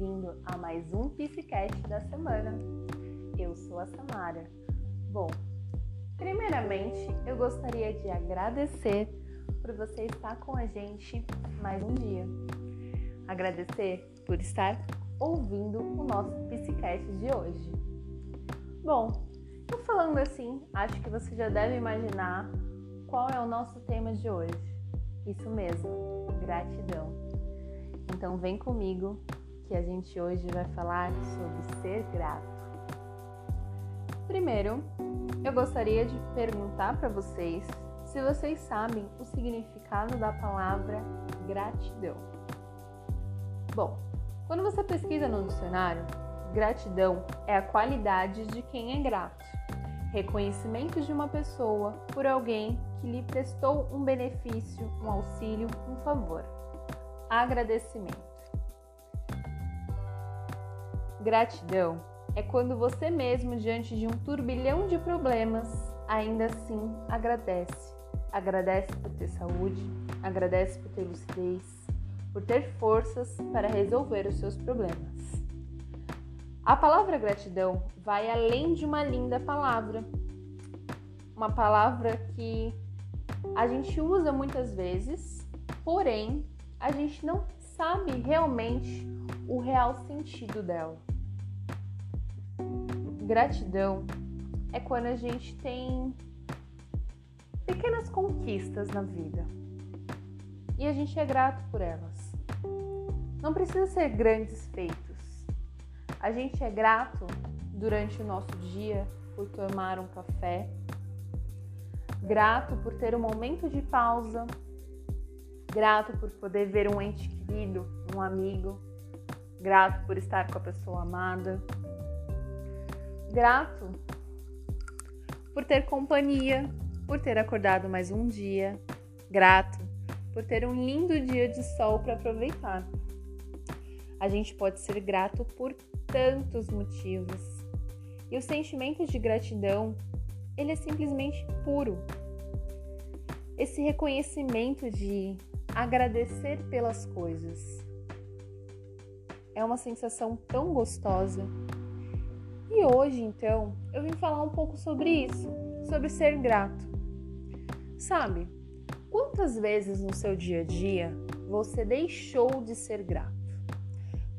bem-vindo a mais um Psicast da semana. Eu sou a Samara. Bom, primeiramente eu gostaria de agradecer por você estar com a gente mais um dia. Agradecer por estar ouvindo o nosso Psicast de hoje. Bom, eu falando assim, acho que você já deve imaginar qual é o nosso tema de hoje. Isso mesmo, gratidão. Então vem comigo que a gente hoje vai falar sobre ser grato. Primeiro, eu gostaria de perguntar para vocês se vocês sabem o significado da palavra gratidão. Bom, quando você pesquisa no dicionário, gratidão é a qualidade de quem é grato, reconhecimento de uma pessoa por alguém que lhe prestou um benefício, um auxílio, um favor agradecimento. Gratidão é quando você mesmo, diante de um turbilhão de problemas, ainda assim agradece. Agradece por ter saúde, agradece por ter lucidez, por ter forças para resolver os seus problemas. A palavra gratidão vai além de uma linda palavra, uma palavra que a gente usa muitas vezes, porém a gente não sabe realmente o real sentido dela. Gratidão é quando a gente tem pequenas conquistas na vida. E a gente é grato por elas. Não precisa ser grandes feitos. A gente é grato durante o nosso dia por tomar um café, grato por ter um momento de pausa. Grato por poder ver um ente querido, um amigo, grato por estar com a pessoa amada, grato por ter companhia, por ter acordado mais um dia, grato por ter um lindo dia de sol para aproveitar. A gente pode ser grato por tantos motivos. E o sentimento de gratidão, ele é simplesmente puro. Esse reconhecimento de agradecer pelas coisas. É uma sensação tão gostosa. E hoje, então, eu vim falar um pouco sobre isso, sobre ser grato. Sabe, quantas vezes no seu dia a dia você deixou de ser grato?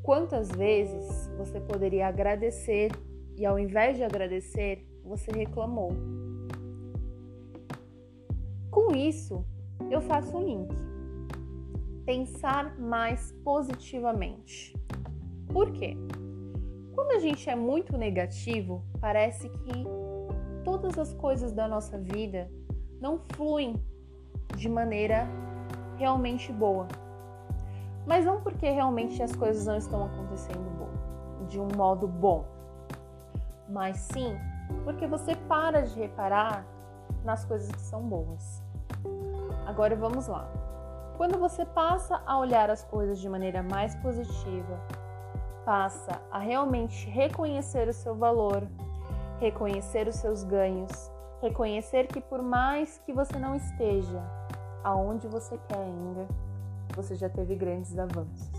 Quantas vezes você poderia agradecer e ao invés de agradecer, você reclamou? Com isso, eu faço um link pensar mais positivamente. Por quê? Quando a gente é muito negativo, parece que todas as coisas da nossa vida não fluem de maneira realmente boa. Mas não porque realmente as coisas não estão acontecendo de um modo bom, mas sim porque você para de reparar nas coisas que são boas. Agora vamos lá. Quando você passa a olhar as coisas de maneira mais positiva, passa a realmente reconhecer o seu valor, reconhecer os seus ganhos, reconhecer que por mais que você não esteja aonde você quer ainda, você já teve grandes avanços.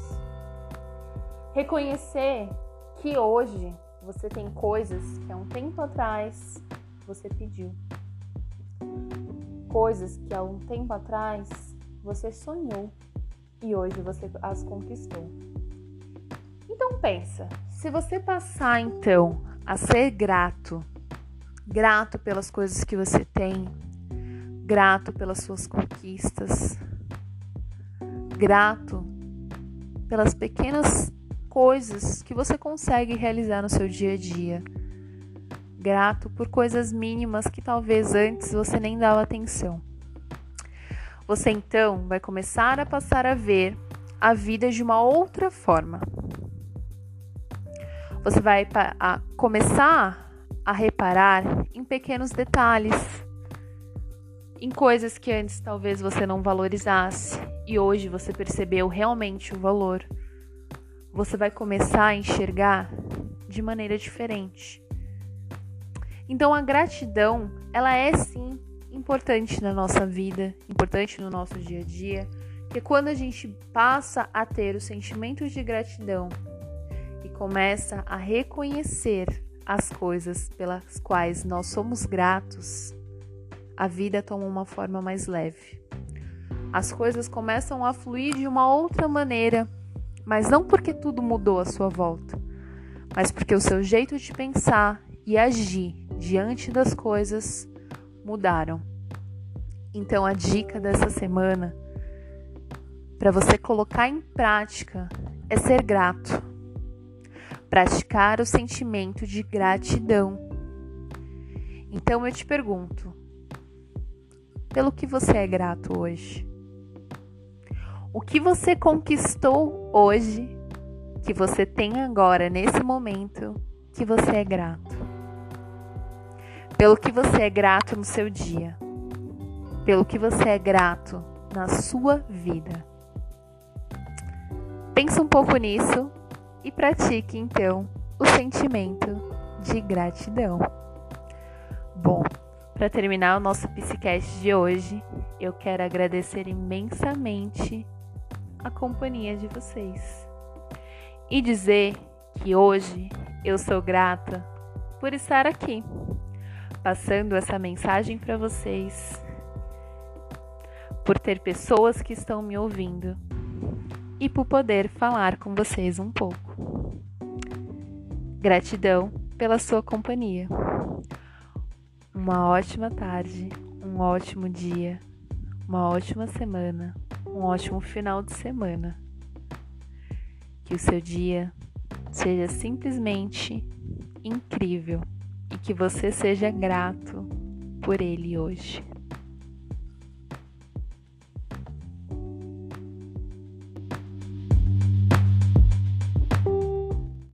Reconhecer que hoje você tem coisas que há um tempo atrás você pediu. Coisas que há um tempo atrás você sonhou e hoje você as conquistou. Então pensa, se você passar então a ser grato, grato pelas coisas que você tem, grato pelas suas conquistas, grato pelas pequenas coisas que você consegue realizar no seu dia a dia. Grato por coisas mínimas que talvez antes você nem dava atenção. Você então vai começar a passar a ver a vida de uma outra forma. Você vai a começar a reparar em pequenos detalhes, em coisas que antes talvez você não valorizasse e hoje você percebeu realmente o valor. Você vai começar a enxergar de maneira diferente. Então a gratidão, ela é sim importante na nossa vida, importante no nosso dia a dia, que quando a gente passa a ter o sentimento de gratidão, começa a reconhecer as coisas pelas quais nós somos gratos, a vida toma uma forma mais leve. As coisas começam a fluir de uma outra maneira, mas não porque tudo mudou à sua volta, mas porque o seu jeito de pensar e agir diante das coisas mudaram. Então a dica dessa semana para você colocar em prática é ser grato. Praticar o sentimento de gratidão. Então eu te pergunto: pelo que você é grato hoje? O que você conquistou hoje, que você tem agora, nesse momento, que você é grato? Pelo que você é grato no seu dia? Pelo que você é grato na sua vida? Pensa um pouco nisso e pratique então o sentimento de gratidão. Bom, para terminar o nosso Psicast de hoje, eu quero agradecer imensamente a companhia de vocês e dizer que hoje eu sou grata por estar aqui, passando essa mensagem para vocês, por ter pessoas que estão me ouvindo e por poder falar com vocês um pouco. Gratidão pela sua companhia. Uma ótima tarde, um ótimo dia, uma ótima semana, um ótimo final de semana. Que o seu dia seja simplesmente incrível e que você seja grato por ele hoje.